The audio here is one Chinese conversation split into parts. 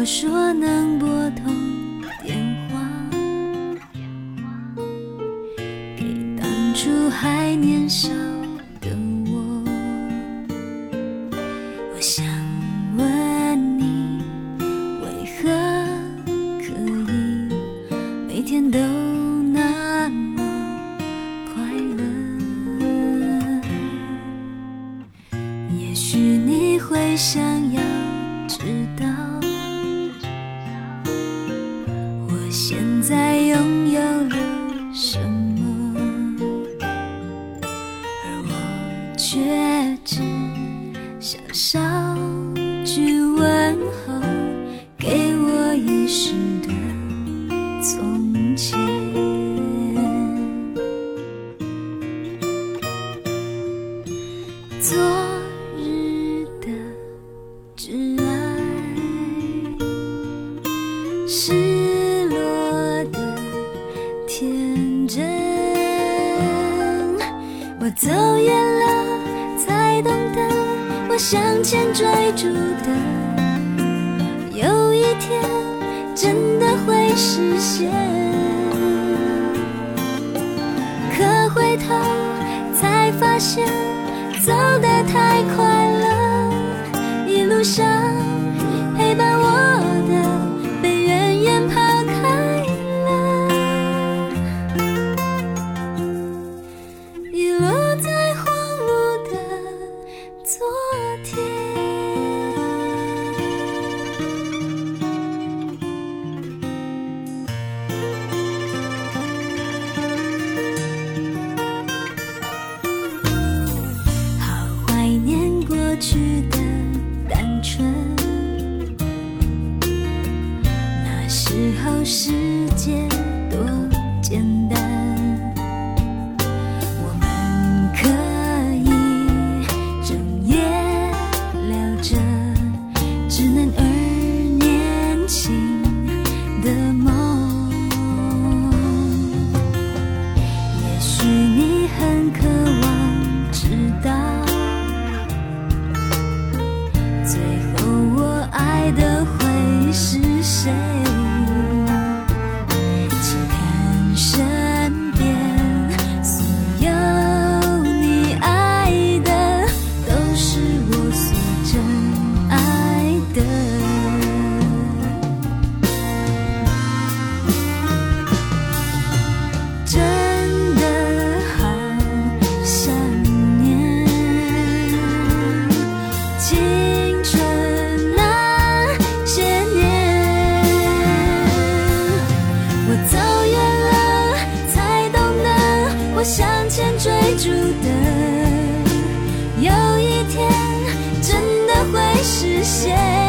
我说现在拥有了什么？向前追逐的，有一天真的会实现。可回头才发现，走得太快了，一路上追逐的有一天真的会实现。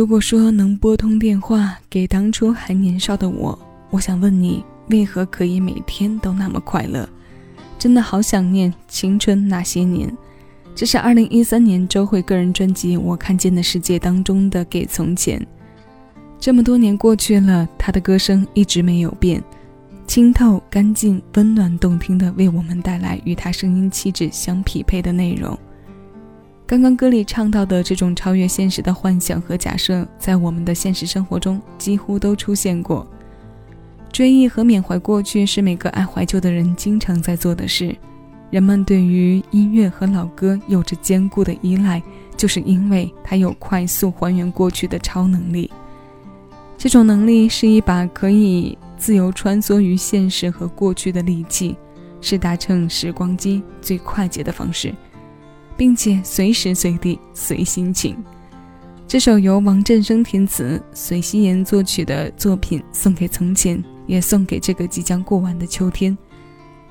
如果说能拨通电话给当初还年少的我，我想问你，为何可以每天都那么快乐？真的好想念青春那些年。这是二零一三年周慧个人专辑《我看见的世界》当中的《给从前》。这么多年过去了，她的歌声一直没有变。清透、干净、温暖、动听的为我们带来与他声音气质相匹配的内容。刚刚歌里唱到的这种超越现实的幻想和假设，在我们的现实生活中几乎都出现过。追忆和缅怀过去是每个爱怀旧的人经常在做的事。人们对于音乐和老歌有着坚固的依赖，就是因为它有快速还原过去的超能力。这种能力是一把可以自由穿梭于现实和过去的利器，是搭乘时光机最快捷的方式。并且随时随地随心情。这首由王振声填词、随希言作曲的作品，送给从前，也送给这个即将过完的秋天。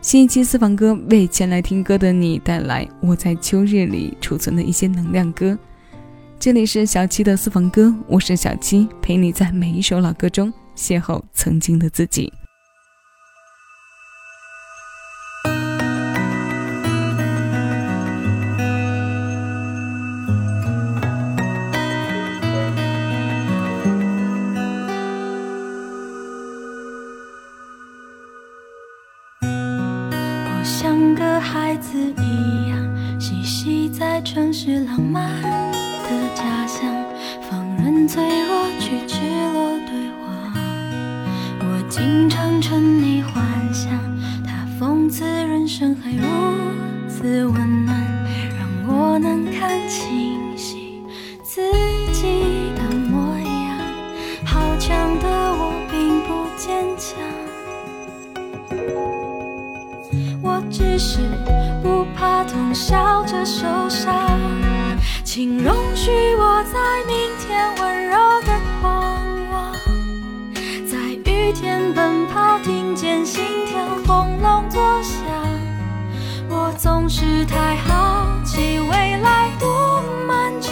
新一期私房歌为前来听歌的你带来我在秋日里储存的一些能量歌。这里是小七的私房歌，我是小七，陪你在每一首老歌中邂逅曾经的自己。经常沉溺幻想，他讽刺人生还如此温暖，让我能看清晰自己的模样。好强的我并不坚强，我只是不。怕痛，笑着受伤，请容许我在明天温柔的，天奔跑，听见心跳轰隆作响。我总是太好奇未来多漫长，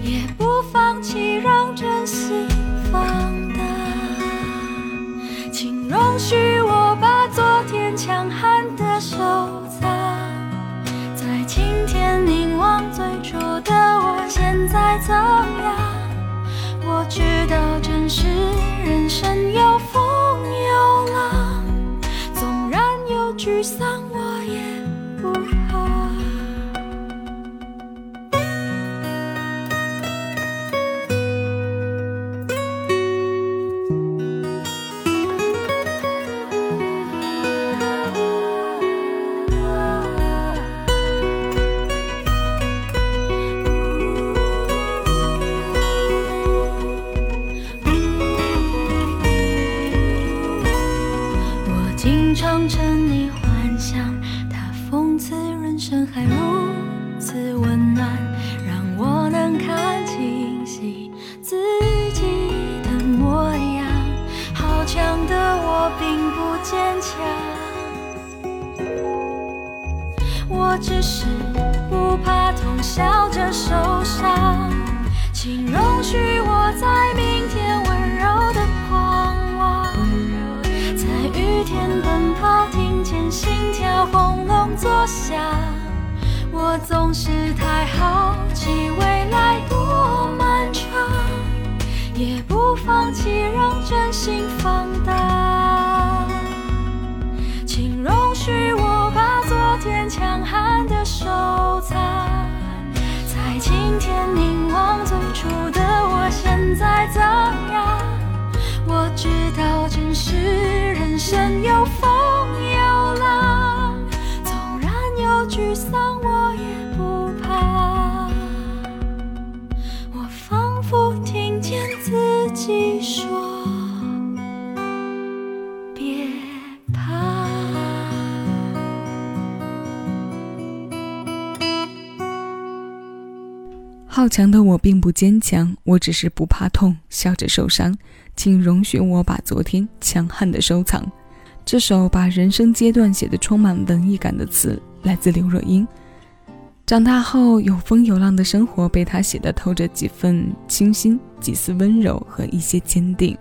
也不放弃让真心放大，请容许我把昨天强悍的手。在怎样？我知道，真实沮丧。下。我总是太好奇未来多漫长，也不放弃让真心放大。请容许我把昨天强悍的。收藏，在今天凝望最初的我，现在怎样？我知道，真实人生有风有浪，沮丧，我也不怕。我仿佛听见自己说。别怕好强的我并不坚强，我只是不怕痛，笑着受伤。请容许我把昨天强悍的收藏。这首把人生阶段写得充满文艺感的词，来自刘若英。长大后有风有浪的生活，被她写得透着几分清新，几丝温柔和一些坚定。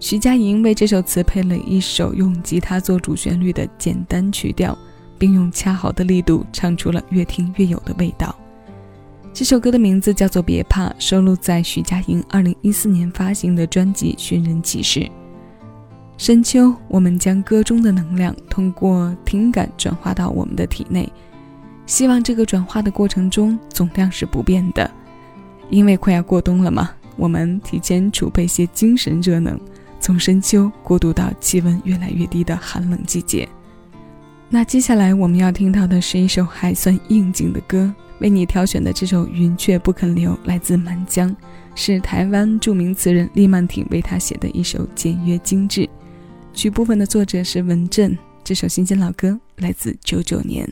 徐佳莹为这首词配了一首用吉他做主旋律的简单曲调，并用恰好的力度唱出了越听越有的味道。这首歌的名字叫做《别怕》，收录在徐佳莹2014年发行的专辑《寻人启事》。深秋，我们将歌中的能量通过听感转化到我们的体内，希望这个转化的过程中总量是不变的。因为快要过冬了嘛，我们提前储备些精神热能，从深秋过渡到气温越来越低的寒冷季节。那接下来我们要听到的是一首还算应景的歌，为你挑选的这首《云雀不肯留》来自满江，是台湾著名词人李曼婷为他写的一首简约精致。曲部分的作者是文震，这首新鲜老歌来自九九年。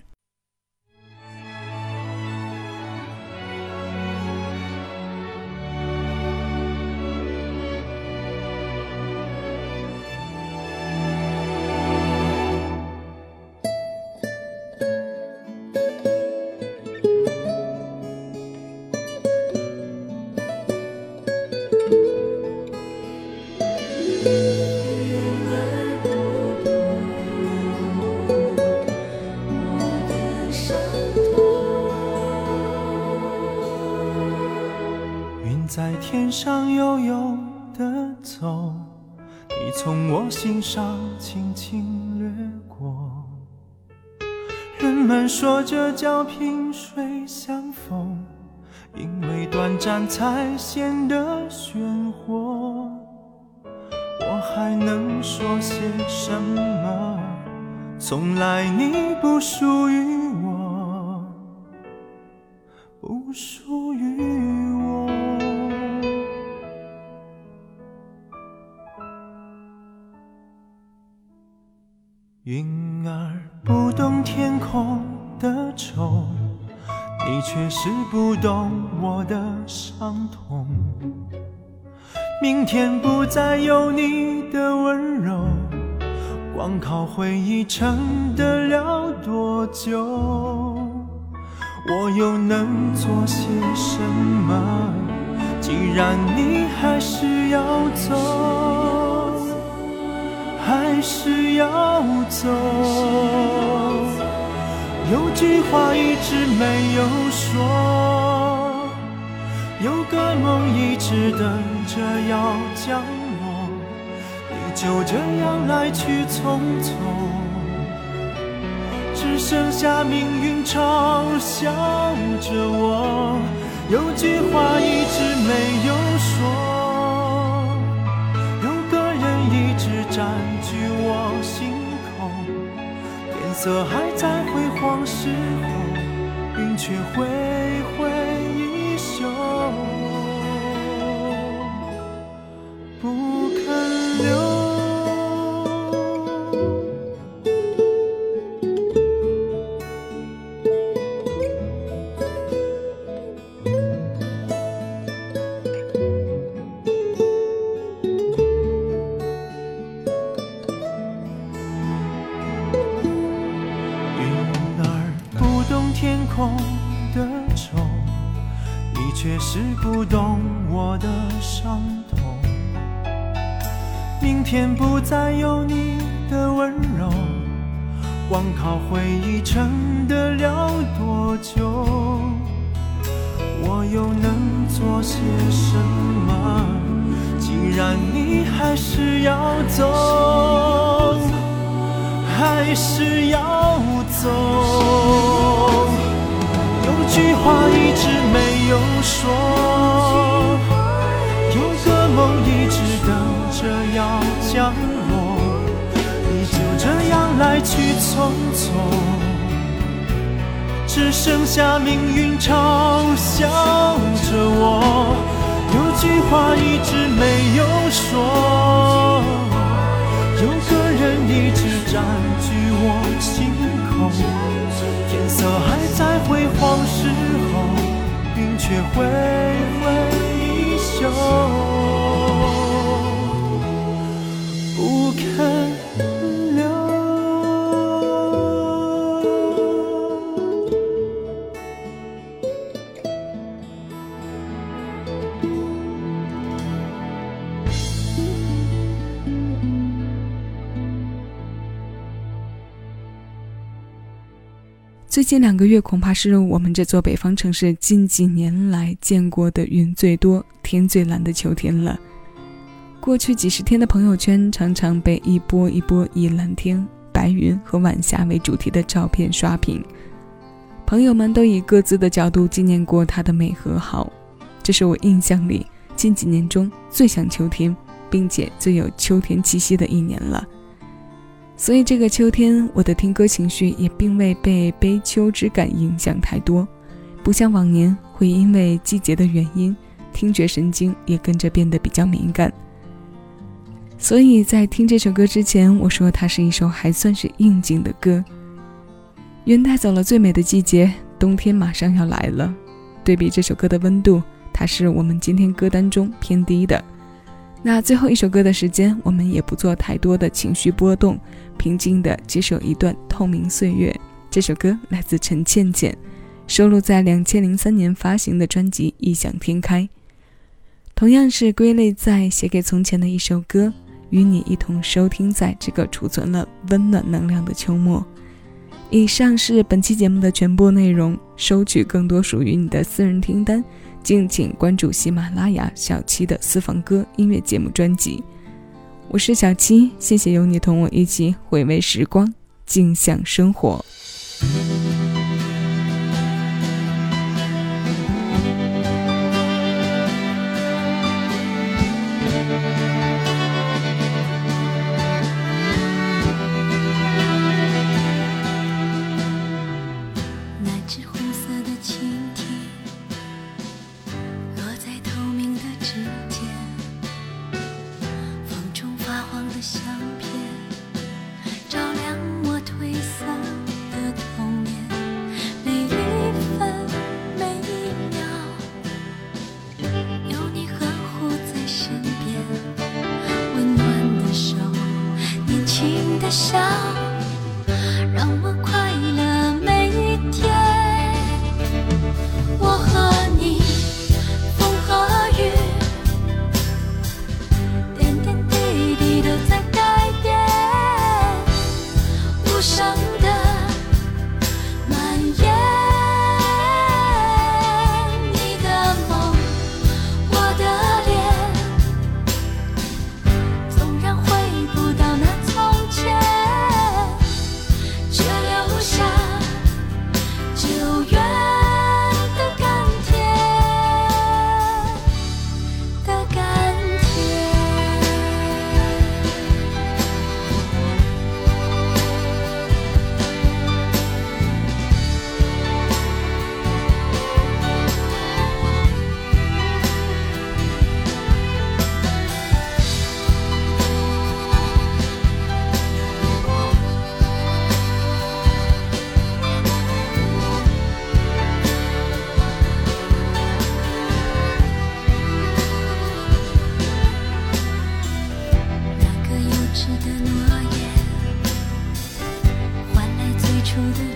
天上悠悠的走，你从我心上轻轻掠过。人们说这叫萍水相逢，因为短暂才显得鲜活。我还能说些什么？从来你不属于云儿不懂天空的愁，你却是不懂我的伤痛。明天不再有你的温柔，光靠回忆撑得了多久？我又能做些什么？既然你还是要走。还是要走，有句话一直没有说，有个梦一直等着要降落，你就这样来去匆匆，只剩下命运嘲笑着我。有句话一直没有占据我心口，天色还在辉煌时候，云却灰些什么？既然你还是要走，还是要走。有句话一直没有说，有个梦一直等。着要降落，你就这样来去匆匆，只剩下命运嘲笑着我。有句话一直没有说，有个人一直占据我心口。天色还在辉煌时候，云却灰近两个月恐怕是我们这座北方城市近几年来见过的云最多、天最蓝的秋天了。过去几十天的朋友圈，常常被一波一波以蓝天、白云和晚霞为主题的照片刷屏。朋友们都以各自的角度纪念过它的美和好。这是我印象里近几年中最像秋天，并且最有秋天气息的一年了。所以这个秋天，我的听歌情绪也并未被悲秋之感影响太多，不像往年会因为季节的原因，听觉神经也跟着变得比较敏感。所以在听这首歌之前，我说它是一首还算是应景的歌。云带走了最美的季节，冬天马上要来了。对比这首歌的温度，它是我们今天歌单中偏低的。那最后一首歌的时间，我们也不做太多的情绪波动，平静的接受一段透明岁月。这首歌来自陈倩倩，收录在两千零三年发行的专辑《异想天开》，同样是归类在写给从前的一首歌，与你一同收听在这个储存了温暖能量的秋末。以上是本期节目的全部内容，收取更多属于你的私人听单。敬请关注喜马拉雅小七的私房歌音乐节目专辑，我是小七，谢谢有你同我一起回味时光，静享生活。下。许的诺言。换来最初的